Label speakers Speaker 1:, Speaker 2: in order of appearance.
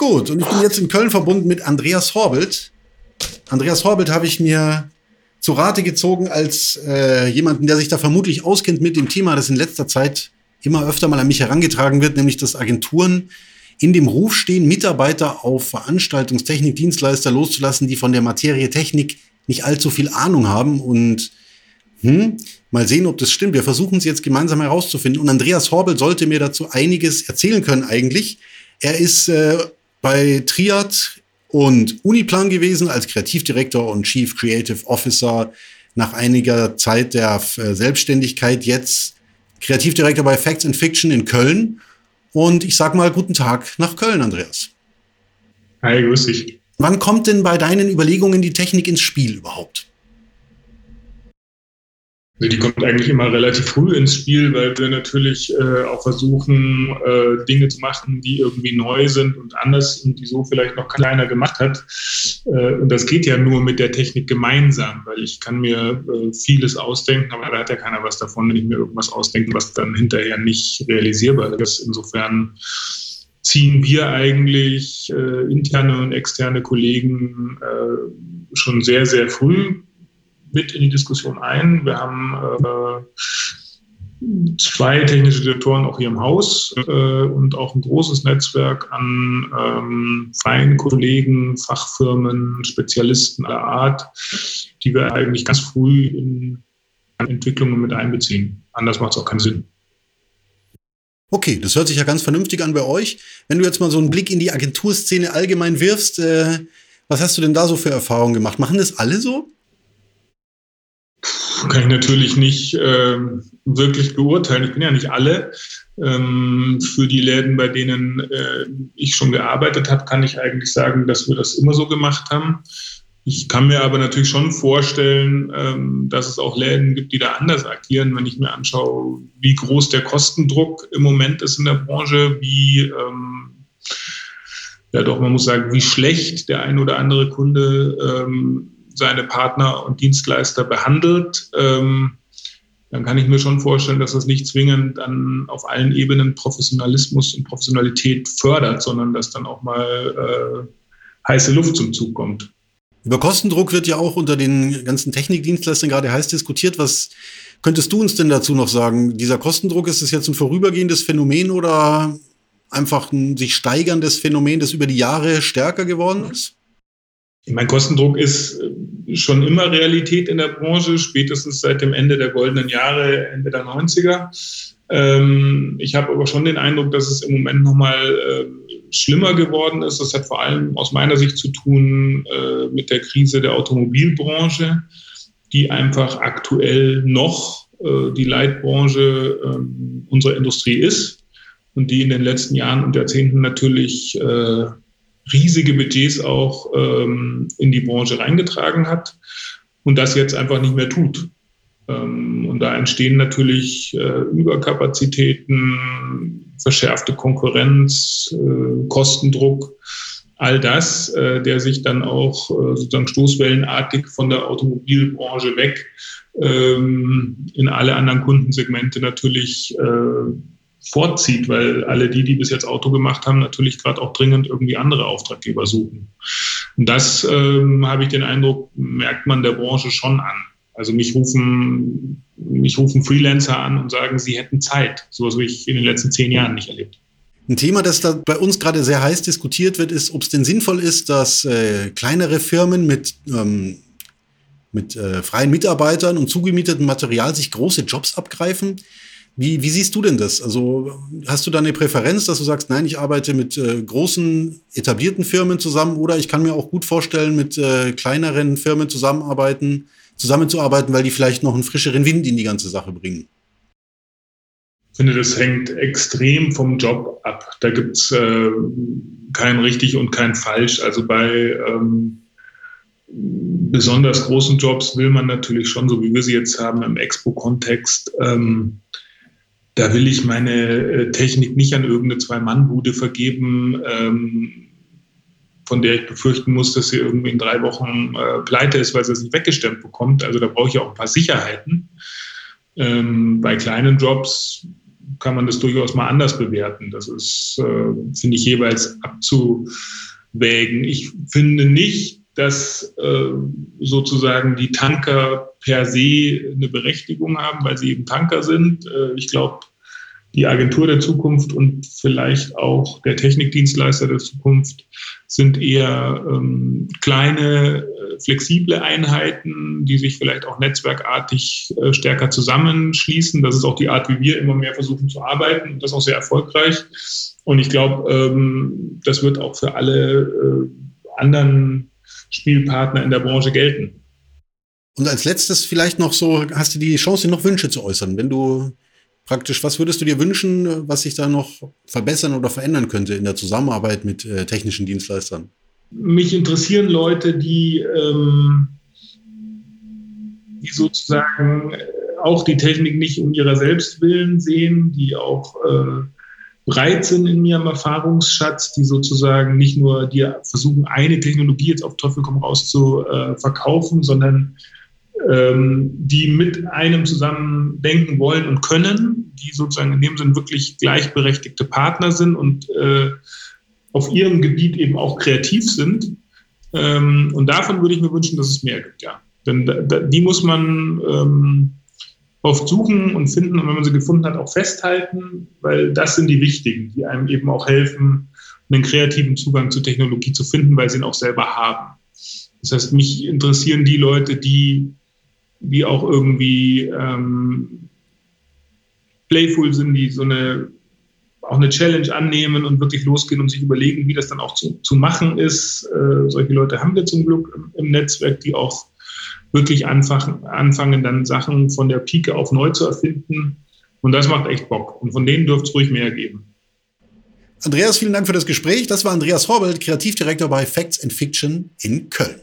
Speaker 1: Gut, und ich bin jetzt in Köln verbunden mit Andreas Horbelt. Andreas Horbelt habe ich mir zu Rate gezogen als äh, jemanden, der sich da vermutlich auskennt mit dem Thema, das in letzter Zeit immer öfter mal an mich herangetragen wird, nämlich dass Agenturen in dem Ruf stehen, Mitarbeiter auf Veranstaltungstechnik-Dienstleister loszulassen, die von der Materie Technik nicht allzu viel Ahnung haben. Und hm, mal sehen, ob das stimmt. Wir versuchen es jetzt gemeinsam herauszufinden. Und Andreas Horbel sollte mir dazu einiges erzählen können eigentlich. Er ist äh, bei Triad und Uniplan gewesen als Kreativdirektor und Chief Creative Officer. Nach einiger Zeit der äh, Selbstständigkeit jetzt Kreativdirektor bei Facts and Fiction in Köln und ich sag mal guten Tag nach Köln, Andreas.
Speaker 2: Hi, grüß dich.
Speaker 1: Wann kommt denn bei deinen Überlegungen die Technik ins Spiel überhaupt?
Speaker 2: Also die kommt eigentlich immer relativ früh ins Spiel, weil wir natürlich äh, auch versuchen, äh, Dinge zu machen, die irgendwie neu sind und anders und die so vielleicht noch keiner gemacht hat. Äh, und das geht ja nur mit der Technik gemeinsam, weil ich kann mir äh, vieles ausdenken, aber da hat ja keiner was davon, wenn ich mir irgendwas ausdenke, was dann hinterher nicht realisierbar ist. Insofern ziehen wir eigentlich äh, interne und externe Kollegen äh, schon sehr, sehr früh mit in die Diskussion ein. Wir haben äh, zwei technische Direktoren auch hier im Haus äh, und auch ein großes Netzwerk an ähm, freien Kollegen, Fachfirmen, Spezialisten aller Art, die wir eigentlich ganz früh in Entwicklungen mit einbeziehen. Anders macht es auch keinen Sinn.
Speaker 1: Okay, das hört sich ja ganz vernünftig an bei euch. Wenn du jetzt mal so einen Blick in die Agenturszene allgemein wirfst, äh, was hast du denn da so für Erfahrungen gemacht? Machen das alle so?
Speaker 2: Kann ich natürlich nicht äh, wirklich beurteilen. Ich bin ja nicht alle. Ähm, für die Läden, bei denen äh, ich schon gearbeitet habe, kann ich eigentlich sagen, dass wir das immer so gemacht haben. Ich kann mir aber natürlich schon vorstellen, ähm, dass es auch Läden gibt, die da anders agieren, wenn ich mir anschaue, wie groß der Kostendruck im Moment ist in der Branche, wie ähm, ja doch, man muss sagen, wie schlecht der ein oder andere Kunde ähm, seine Partner und Dienstleister behandelt, ähm, dann kann ich mir schon vorstellen, dass das nicht zwingend dann auf allen Ebenen Professionalismus und Professionalität fördert, sondern dass dann auch mal äh, heiße Luft zum Zug kommt.
Speaker 1: Über Kostendruck wird ja auch unter den ganzen Technikdienstleistern gerade heiß diskutiert. Was könntest du uns denn dazu noch sagen? Dieser Kostendruck, ist es jetzt ein vorübergehendes Phänomen oder einfach ein sich steigerndes Phänomen, das über die Jahre stärker geworden ist?
Speaker 2: Mein Kostendruck ist äh, schon immer Realität in der Branche, spätestens seit dem Ende der goldenen Jahre, Ende der 90er. Ähm, ich habe aber schon den Eindruck, dass es im Moment nochmal äh, schlimmer geworden ist. Das hat vor allem aus meiner Sicht zu tun äh, mit der Krise der Automobilbranche, die einfach aktuell noch die Leitbranche ähm, unserer Industrie ist und die in den letzten Jahren und Jahrzehnten natürlich riesige Budgets auch ähm, in die Branche reingetragen hat und das jetzt einfach nicht mehr tut. Ähm, und da entstehen natürlich äh, Überkapazitäten, verschärfte Konkurrenz, äh, Kostendruck, all das, äh, der sich dann auch äh, sozusagen stoßwellenartig von der Automobilbranche weg ähm, in alle anderen Kundensegmente natürlich äh, vorzieht, weil alle die, die bis jetzt Auto gemacht haben, natürlich gerade auch dringend irgendwie andere Auftraggeber suchen. Und das ähm, habe ich den Eindruck, merkt man der Branche schon an. Also mich rufen, mich rufen Freelancer an und sagen, sie hätten Zeit. So was habe ich in den letzten zehn Jahren nicht erlebt.
Speaker 1: Ein Thema, das da bei uns gerade sehr heiß diskutiert wird, ist, ob es denn sinnvoll ist, dass äh, kleinere Firmen mit, ähm, mit äh, freien Mitarbeitern und zugemietetem Material sich große Jobs abgreifen. Wie, wie siehst du denn das? Also hast du da eine Präferenz, dass du sagst, nein, ich arbeite mit äh, großen etablierten Firmen zusammen oder ich kann mir auch gut vorstellen, mit äh, kleineren Firmen zusammenarbeiten, zusammenzuarbeiten, weil die vielleicht noch einen frischeren Wind in die ganze Sache bringen?
Speaker 2: Ich finde, das hängt extrem vom Job ab. Da gibt es äh, kein richtig und kein falsch. Also bei ähm, besonders großen Jobs will man natürlich schon, so wie wir sie jetzt haben, im Expo-Kontext, ähm, da will ich meine äh, Technik nicht an irgendeine Zwei-Mann-Bude vergeben, ähm, von der ich befürchten muss, dass sie irgendwie in drei Wochen äh, pleite ist, weil sie es nicht weggestemmt bekommt. Also da brauche ich auch ein paar Sicherheiten. Ähm, bei kleinen Jobs kann man das durchaus mal anders bewerten. Das ist, äh, finde ich, jeweils abzuwägen. Ich finde nicht, dass äh, sozusagen die Tanker per se eine Berechtigung haben, weil sie eben Tanker sind. Äh, ich glaube, die Agentur der Zukunft und vielleicht auch der Technikdienstleister der Zukunft sind eher ähm, kleine, äh, flexible Einheiten, die sich vielleicht auch netzwerkartig äh, stärker zusammenschließen. Das ist auch die Art, wie wir immer mehr versuchen zu arbeiten und das auch sehr erfolgreich. Und ich glaube, ähm, das wird auch für alle äh, anderen Spielpartner in der Branche gelten.
Speaker 1: Und als letztes vielleicht noch so, hast du die Chance, noch Wünsche zu äußern, wenn du praktisch, was würdest du dir wünschen, was sich da noch verbessern oder verändern könnte in der Zusammenarbeit mit äh, technischen Dienstleistern?
Speaker 2: Mich interessieren Leute, die, ähm, die sozusagen äh, auch die Technik nicht um ihrer selbst willen sehen, die auch äh, breit sind in ihrem Erfahrungsschatz, die sozusagen nicht nur dir versuchen, eine Technologie jetzt auf Teufel komm raus zu äh, verkaufen, sondern ähm, die mit einem zusammen denken wollen und können, die sozusagen in dem Sinn wirklich gleichberechtigte Partner sind und äh, auf ihrem Gebiet eben auch kreativ sind. Ähm, und davon würde ich mir wünschen, dass es mehr gibt, ja. Denn da, da, die muss man ähm, oft suchen und finden und wenn man sie gefunden hat, auch festhalten, weil das sind die wichtigen, die einem eben auch helfen, einen kreativen Zugang zur Technologie zu finden, weil sie ihn auch selber haben. Das heißt, mich interessieren die Leute, die die auch irgendwie ähm, playful sind, die so eine auch eine Challenge annehmen und wirklich losgehen und sich überlegen, wie das dann auch zu, zu machen ist. Äh, solche Leute haben wir zum Glück im, im Netzwerk, die auch wirklich anfangen, anfangen, dann Sachen von der Pike auf neu zu erfinden. Und das macht echt Bock. Und von denen dürfte es ruhig mehr geben.
Speaker 1: Andreas, vielen Dank für das Gespräch. Das war Andreas Horbelt, Kreativdirektor bei Facts and Fiction in Köln.